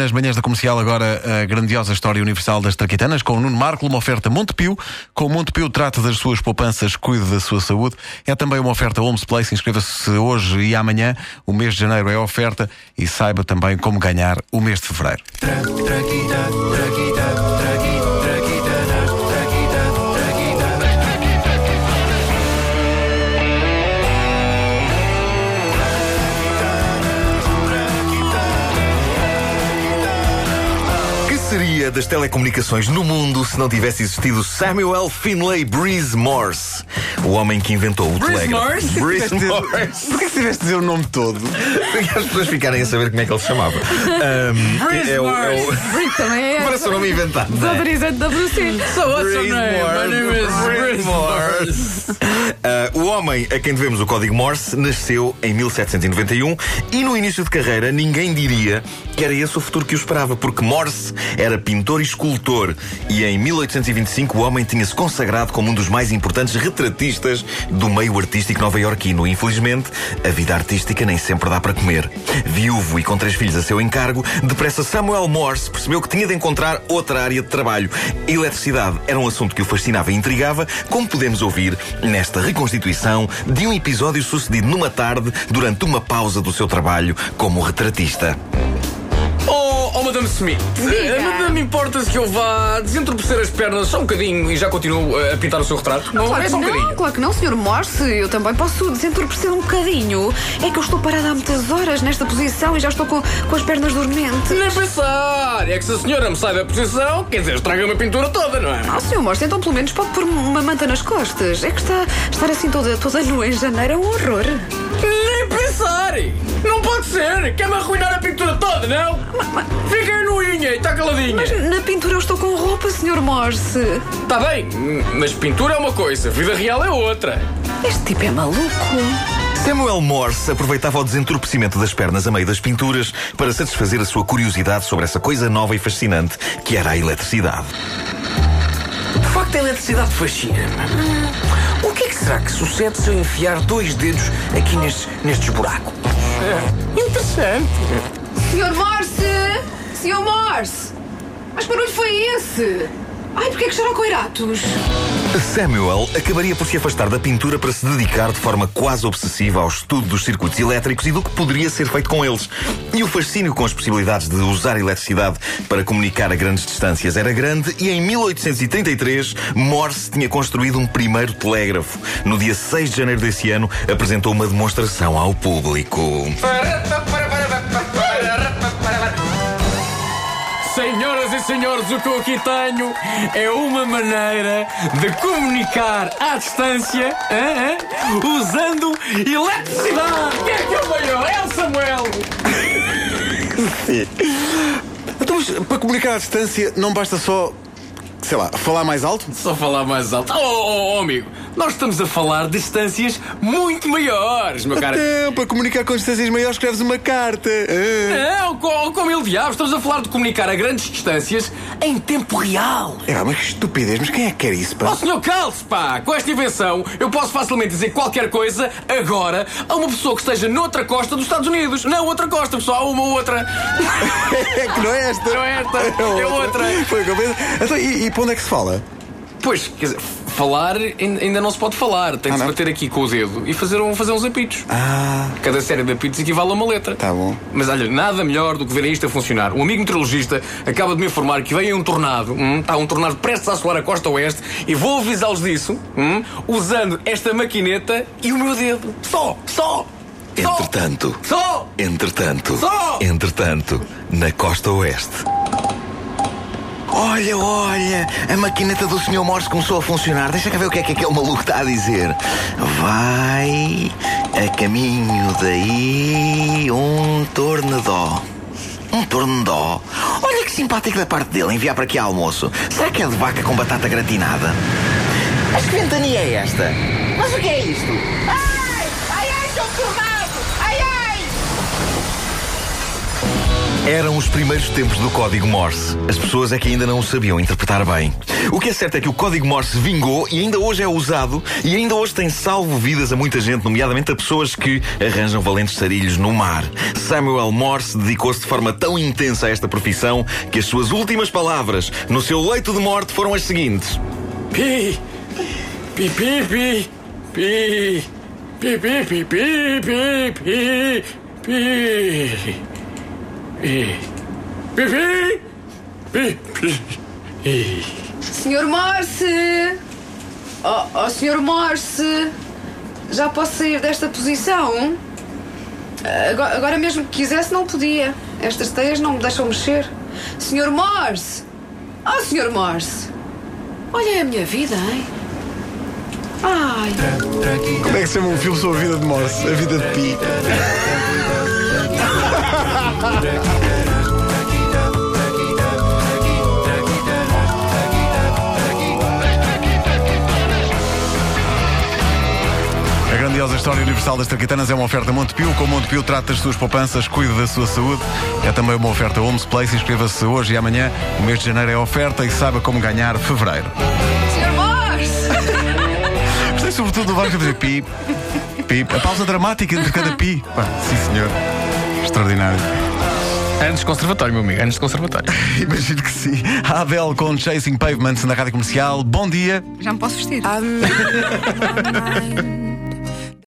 nas manhãs da comercial, agora a grandiosa história universal das traquitanas, com o Nuno Marco, uma oferta Montepio. Com o Montepio, trata das suas poupanças, cuide da sua saúde. É também uma oferta Homes Place. Inscreva-se hoje e amanhã. O mês de janeiro é oferta e saiba também como ganhar o mês de fevereiro. Que das telecomunicações no mundo se não tivesse existido Samuel Finlay Breeze Morse, o homem que inventou o telégrafo? Morse? Breeze Morse. Porquê que tiveste de dizer o nome todo? Para as pessoas ficarem a saber como é que ele se chamava. Ahm, Breeze é o- é o- também é. Parece um nome inventado. não é? Autorizante WC. So what's your name? Morse. My name is. Morse. Ah, o homem a quem devemos o código Morse nasceu em 1791 e no início de carreira ninguém diria que era esse o futuro que o esperava, porque Morse era pintor e escultor e em 1825 o homem tinha-se consagrado como um dos mais importantes retratistas do meio artístico nova-iorquino. Infelizmente, a vida artística nem sempre dá para comer. Viúvo e com três filhos a seu encargo, depressa Samuel Morse percebeu que tinha de encontrar outra área de trabalho. A eletricidade era um assunto que o fascinava e intrigava, como podemos ouvir nesta reconstituição de um episódio sucedido numa tarde durante uma pausa do seu trabalho como retratista. Oh, oh, Madame Smith, Diga. eh, Madame importa-se que eu vá desentorpecer as pernas só um bocadinho e já continuo eh, a pintar o seu retrato? Não, Claro é que só um não, bocadinho. claro que não, Sr. Morse. Eu também posso desentorpecer um bocadinho. É que eu estou parada há muitas horas nesta posição e já estou com, com as pernas dormentes. Nem pensar! É que se a senhora me sai da posição, quer dizer, estraga-me a pintura toda, não é? Ah, Sr. Morse, então pelo menos pode pôr uma manta nas costas. É que está, estar assim toda, toda nua em janeiro é um horror. Ser! Quer-me arruinar a pintura toda, não? Fica aí nuinha e está caladinha. Mas na pintura eu estou com roupa, Sr. Morse. Está bem, mas pintura é uma coisa, vida real é outra. Este tipo é maluco. Samuel Morse aproveitava o desentorpecimento das pernas a meio das pinturas para satisfazer a sua curiosidade sobre essa coisa nova e fascinante que era a eletricidade. De facto, a eletricidade fascina-me. O que é que será que sucede se eu enfiar dois dedos aqui nestes, nestes buracos? É, interessante. Sr. Morse! Sr. Morse! Mas que barulho foi esse? Ai, porquê que choram coiratos? Samuel acabaria por se afastar da pintura para se dedicar de forma quase obsessiva ao estudo dos circuitos elétricos e do que poderia ser feito com eles. E o fascínio com as possibilidades de usar eletricidade para comunicar a grandes distâncias era grande e em 1833 Morse tinha construído um primeiro telégrafo. No dia 6 de janeiro desse ano apresentou uma demonstração ao público. Senhoras e senhores, o que eu aqui tenho é uma maneira de comunicar à distância hã, hã, usando eletricidade. Quem é que é o maior? É o Samuel. Então, mas para comunicar à distância não basta só, sei lá, falar mais alto? Só falar mais alto. Oh, oh, oh, amigo, nós estamos a falar de distâncias muito maiores, meu cara. Não, para comunicar com distâncias maiores escreves uma carta. Ah. Não, com, com mil diabos, estamos a falar de comunicar a grandes distâncias em tempo real. É, mas que estupidez, mas quem é que quer isso, Ó pá? senhor calce, pá! Com esta invenção, eu posso facilmente dizer qualquer coisa agora a uma pessoa que esteja noutra costa dos Estados Unidos. Não outra costa, pessoal, uma outra. É que não é esta. Não é esta, é outra. Foi o que eu pensei. Então, e, e para onde é que se fala? Pois, quer dizer, falar ain- ainda não se pode falar. Tem Ah, que se não? bater aqui com o dedo e fazer, um, fazer uns apitos. Ah, Cada série de apitos equivale a uma letra. tá bom. Mas olha, nada melhor do que ver isto a funcionar. Um amigo meteorologista acaba de me informar que veio um tornado, hum, está um tornado prestes a assolar a costa oeste, e vou avisá-los disso, hum, usando esta maquineta e o meu dedo. Só, só, só. Entretanto, Só! entretanto, Só! entretanto, na costa oeste. Olha, olha, a maquineta do Sr. Morse começou a funcionar. Deixa cá ver o que é que aquele maluco está a dizer. Vai a caminho daí um tornedó. Um tornedó? Olha que simpático da parte dele enviar para aqui almoço. Será que é de vaca com batata gratinada? Mas que ventania é esta? Mas o que é isto? Ai! Ai, ai, seu tornado! Eram os primeiros tempos do código Morse. As pessoas é que ainda não o sabiam interpretar bem. O que é certo é que o código Morse vingou e ainda hoje é usado e ainda hoje tem salvo vidas a muita gente, nomeadamente a pessoas que arranjam valentes sarilhos no mar. Samuel Morse dedicou-se de forma tão intensa a esta profissão que as suas últimas palavras no seu leito de morte foram as seguintes: Pi, pi, pi, pi, pi, pi, pi, pi, pi, pi, pi, pi, pi, pi, pi, pi, pi. Senhor Morse! Oh, oh, Senhor Morse! Já posso sair desta posição? Agora, agora mesmo que quisesse, não podia. Estas teias não me deixam mexer. Senhor Morse! Oh, Senhor Morse! Olha a minha vida, hein? Ai! Como é que se chama um filme sobre a vida de Morse? A vida de Pi. A grandiosa história universal das Traquitanas é uma oferta Montepio. Com Montepio trata das suas poupanças, cuida da sua saúde. É também uma oferta Homes Place. Inscreva-se hoje e amanhã. O mês de janeiro é oferta e saiba como ganhar fevereiro. Senhor Morse! Gostei sobretudo do Vasco dizer pi, pi. A pausa dramática entre cada pi. Pá, sim, senhor. Extraordinário. Anos de conservatório, meu amigo, anos de conservatório. Imagino que sim. A Adele com Chasing Pavements na rádio comercial. Bom dia. Já me posso vestir?